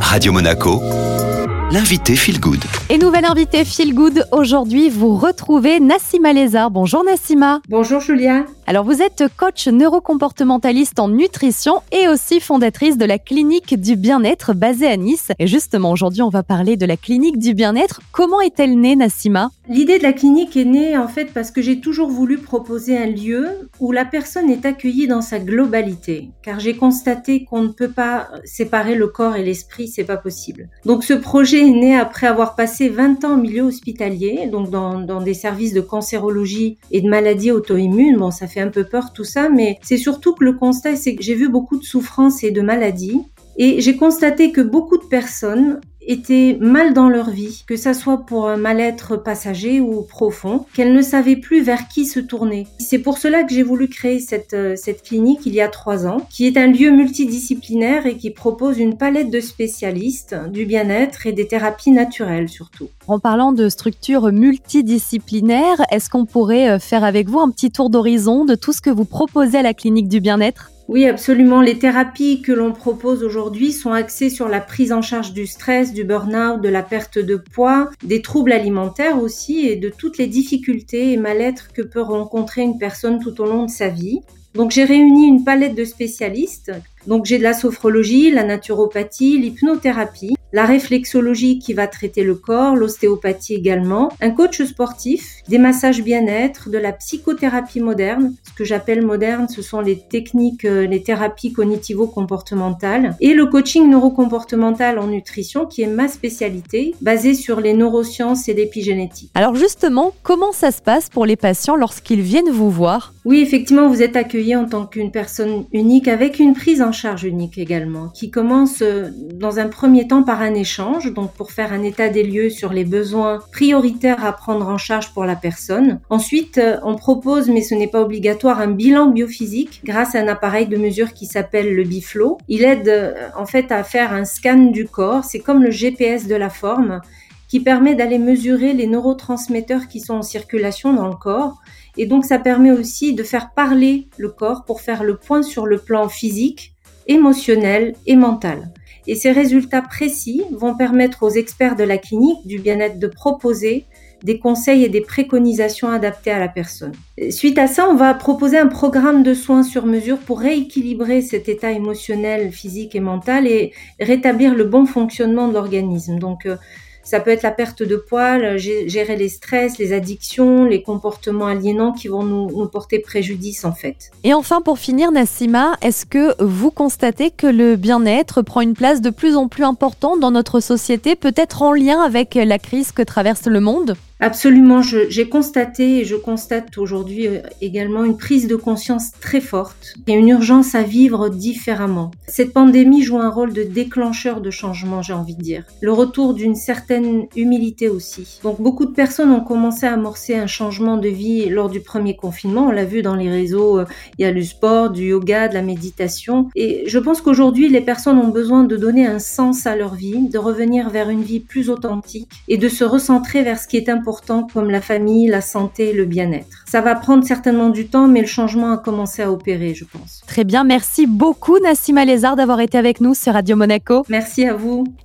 Radio Monaco, l'invité Feel Good. Et nouvelle invitée Feel Good, aujourd'hui vous retrouvez Nassima Lézard. Bonjour Nassima. Bonjour Julia. Alors vous êtes coach neurocomportementaliste en nutrition et aussi fondatrice de la clinique du bien-être basée à Nice. Et justement aujourd'hui on va parler de la clinique du bien-être. Comment est-elle née Nassima? L'idée de la clinique est née en fait parce que j'ai toujours voulu proposer un lieu où la personne est accueillie dans sa globalité. Car j'ai constaté qu'on ne peut pas séparer le corps et l'esprit, c'est pas possible. Donc ce projet est né après avoir passé 20 ans au milieu hospitalier, donc dans, dans des services de cancérologie et de maladies auto-immunes. Bon ça fait un peu peur tout ça, mais c'est surtout que le constat, c'est que j'ai vu beaucoup de souffrances et de maladies. Et j'ai constaté que beaucoup de personnes étaient mal dans leur vie, que ça soit pour un mal-être passager ou profond, qu'elles ne savaient plus vers qui se tourner. C'est pour cela que j'ai voulu créer cette, euh, cette clinique il y a trois ans, qui est un lieu multidisciplinaire et qui propose une palette de spécialistes du bien-être et des thérapies naturelles surtout. En parlant de structures multidisciplinaires, est-ce qu'on pourrait euh, faire avec vous un petit tour d'horizon de tout ce que vous proposez à la clinique du bien-être? Oui, absolument. Les thérapies que l'on propose aujourd'hui sont axées sur la prise en charge du stress, du burn-out, de la perte de poids, des troubles alimentaires aussi et de toutes les difficultés et mal-être que peut rencontrer une personne tout au long de sa vie. Donc j'ai réuni une palette de spécialistes. Donc j'ai de la sophrologie, la naturopathie, l'hypnothérapie, la réflexologie qui va traiter le corps, l'ostéopathie également, un coach sportif, des massages bien-être, de la psychothérapie moderne. Ce que j'appelle moderne, ce sont les techniques, euh, les thérapies cognitivo-comportementales et le coaching neurocomportemental en nutrition qui est ma spécialité, basée sur les neurosciences et l'épigénétique. Alors justement, comment ça se passe pour les patients lorsqu'ils viennent vous voir? Oui, effectivement, vous êtes accueilli en tant qu'une personne unique avec une prise en charge unique également, qui commence euh, dans un premier temps par un échange, donc pour faire un état des lieux sur les besoins prioritaires à prendre en charge pour la personne. Ensuite, euh, on propose, mais ce n'est pas obligatoire, un bilan biophysique grâce à un appareil de mesure qui s'appelle le Biflow. Il aide euh, en fait à faire un scan du corps, c'est comme le GPS de la forme qui permet d'aller mesurer les neurotransmetteurs qui sont en circulation dans le corps. Et donc ça permet aussi de faire parler le corps pour faire le point sur le plan physique, émotionnel et mental. Et ces résultats précis vont permettre aux experts de la clinique du bien-être de proposer des conseils et des préconisations adaptés à la personne. Suite à ça, on va proposer un programme de soins sur mesure pour rééquilibrer cet état émotionnel, physique et mental et rétablir le bon fonctionnement de l'organisme. Donc, euh, ça peut être la perte de poids, gérer les stress, les addictions, les comportements aliénants qui vont nous, nous porter préjudice en fait. Et enfin, pour finir, Nassima, est-ce que vous constatez que le bien-être prend une place de plus en plus importante dans notre société, peut-être en lien avec la crise que traverse le monde? Absolument, j'ai constaté et je constate aujourd'hui euh, également une prise de conscience très forte et une urgence à vivre différemment. Cette pandémie joue un rôle de déclencheur de changement, j'ai envie de dire. Le retour d'une certaine humilité aussi. Donc beaucoup de personnes ont commencé à amorcer un changement de vie lors du premier confinement. On l'a vu dans les réseaux, euh, il y a le sport, du yoga, de la méditation. Et je pense qu'aujourd'hui, les personnes ont besoin de donner un sens à leur vie, de revenir vers une vie plus authentique et de se recentrer vers ce qui est important comme la famille, la santé, le bien-être. Ça va prendre certainement du temps, mais le changement a commencé à opérer, je pense. Très bien, merci beaucoup Nassima Lézard d'avoir été avec nous sur Radio Monaco. Merci à vous.